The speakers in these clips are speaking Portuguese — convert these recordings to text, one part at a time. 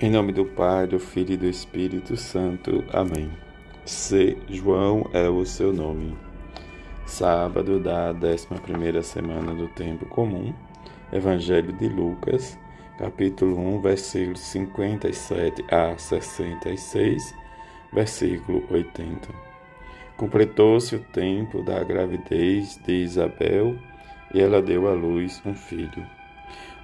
Em nome do Pai, do Filho e do Espírito Santo. Amém. C. João é o seu nome. Sábado da 11 semana do Tempo Comum. Evangelho de Lucas, capítulo 1, versículos 57 a 66, versículo 80. Completou-se o tempo da gravidez de Isabel e ela deu à luz um filho.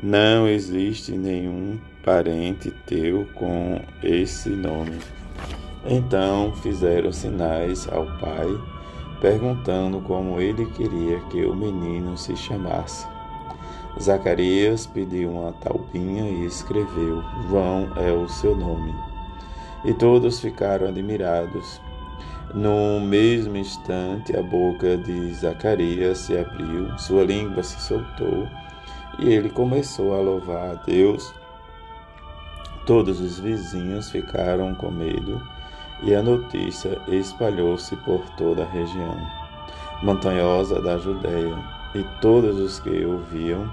não existe nenhum parente teu com esse nome. Então fizeram sinais ao pai, perguntando como ele queria que o menino se chamasse. Zacarias pediu uma taubinha e escreveu: João é o seu nome. E todos ficaram admirados. No mesmo instante, a boca de Zacarias se abriu, sua língua se soltou e ele começou a louvar a Deus. Todos os vizinhos ficaram com medo e a notícia espalhou-se por toda a região montanhosa da Judéia, e todos os que ouviam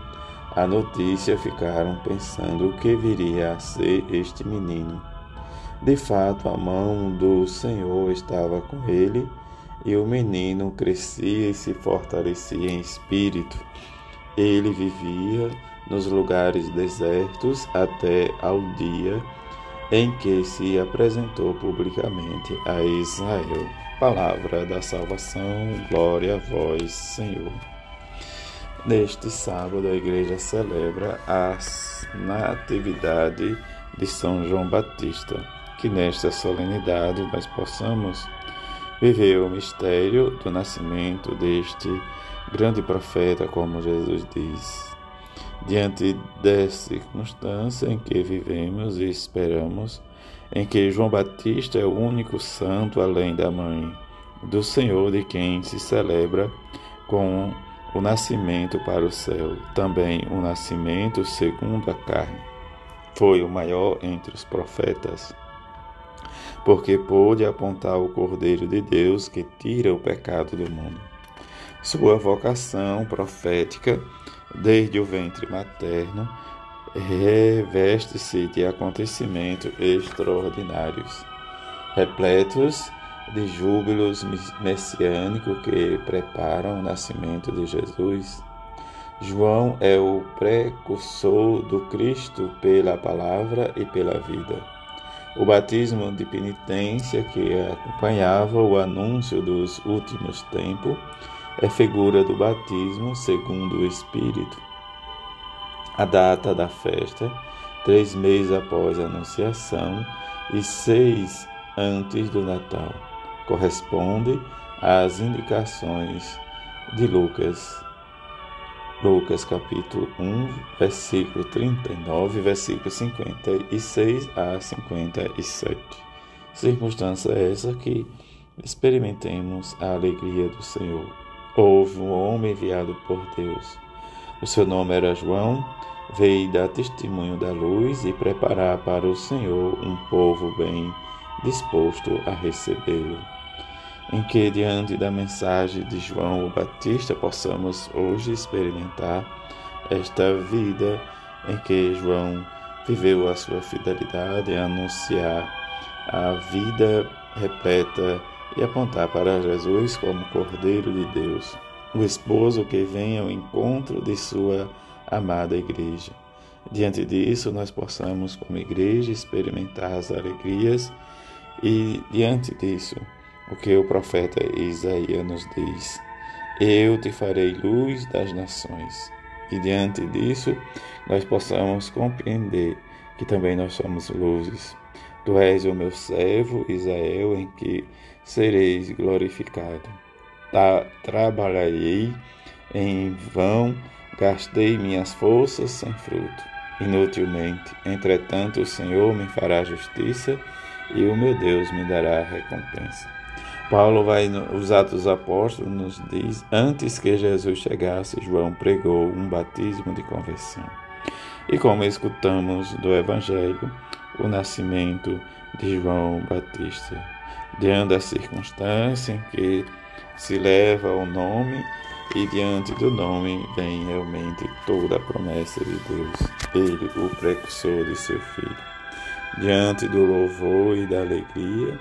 a notícia ficaram pensando o que viria a ser este menino. De fato, a mão do Senhor estava com ele, e o menino crescia e se fortalecia em espírito ele vivia nos lugares desertos até ao dia em que se apresentou publicamente a Israel. Palavra da salvação, glória a vós, Senhor. Neste sábado, a igreja celebra a Natividade de São João Batista. Que nesta solenidade nós possamos viver o mistério do nascimento deste grande profeta, como Jesus diz. Diante dessa circunstância em que vivemos e esperamos, em que João Batista é o único santo além da mãe do Senhor de quem se celebra com o nascimento para o céu, também o nascimento segundo a carne. Foi o maior entre os profetas, porque pôde apontar o Cordeiro de Deus que tira o pecado do mundo. Sua vocação profética, desde o ventre materno, reveste-se de acontecimentos extraordinários, repletos de júbilos messiânicos que preparam o nascimento de Jesus. João é o precursor do Cristo pela palavra e pela vida. O batismo de penitência que acompanhava o anúncio dos últimos tempos é figura do batismo segundo o Espírito. A data da festa, três meses após a Anunciação e seis antes do Natal, corresponde às indicações de Lucas. Lucas capítulo 1, versículo 39, versículo 56 a 57. Circunstância essa que experimentemos a alegria do Senhor. Houve um homem enviado por Deus. O seu nome era João, veio dar testemunho da luz e preparar para o Senhor um povo bem disposto a recebê-lo. Em que, diante da mensagem de João o Batista, possamos hoje experimentar esta vida em que João viveu a sua fidelidade a anunciar a vida repleta e apontar para Jesus como Cordeiro de Deus, o esposo que vem ao encontro de sua amada igreja. Diante disso, nós possamos, como igreja, experimentar as alegrias e, diante disso, o que o profeta Isaías nos diz: Eu te farei luz das nações. E diante disso, nós possamos compreender que também nós somos luzes Tu és o meu servo, Israel, em que sereis glorificado. Ta trabalharei em vão, gastei minhas forças sem fruto. inutilmente. Entretanto, o Senhor me fará justiça e o meu Deus me dará recompensa. Paulo vai nos Atos Apóstolos nos diz: antes que Jesus chegasse, João pregou um batismo de conversão. E como escutamos do Evangelho, o nascimento de João Batista, diante da circunstância em que se leva o nome e diante do nome vem realmente toda a promessa de Deus, ele, o precursor de seu filho. Diante do louvor e da alegria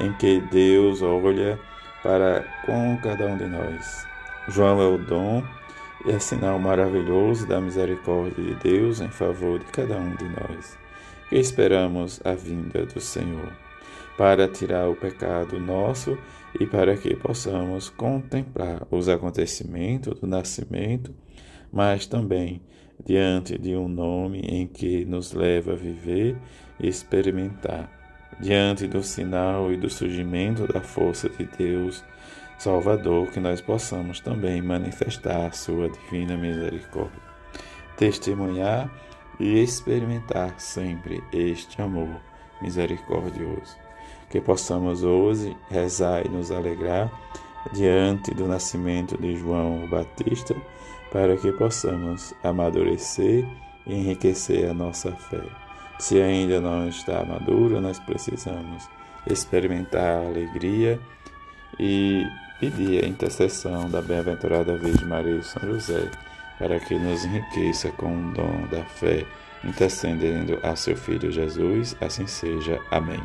em que Deus olha para com cada um de nós. João é o dom e é sinal maravilhoso da misericórdia de Deus em favor de cada um de nós, que esperamos a vinda do Senhor para tirar o pecado nosso e para que possamos contemplar os acontecimentos do nascimento, mas também diante de um nome em que nos leva a viver e experimentar, diante do sinal e do surgimento da força de Deus Salvador, que nós possamos também manifestar a sua divina misericórdia, testemunhar e experimentar sempre este amor misericordioso que possamos hoje rezar e nos alegrar diante do nascimento de João Batista, para que possamos amadurecer e enriquecer a nossa fé. Se ainda não está madura, nós precisamos experimentar a alegria e pedir a intercessão da bem-aventurada Virgem Maria e São José, para que nos enriqueça com o dom da fé, intercedendo a seu Filho Jesus. Assim seja. Amém.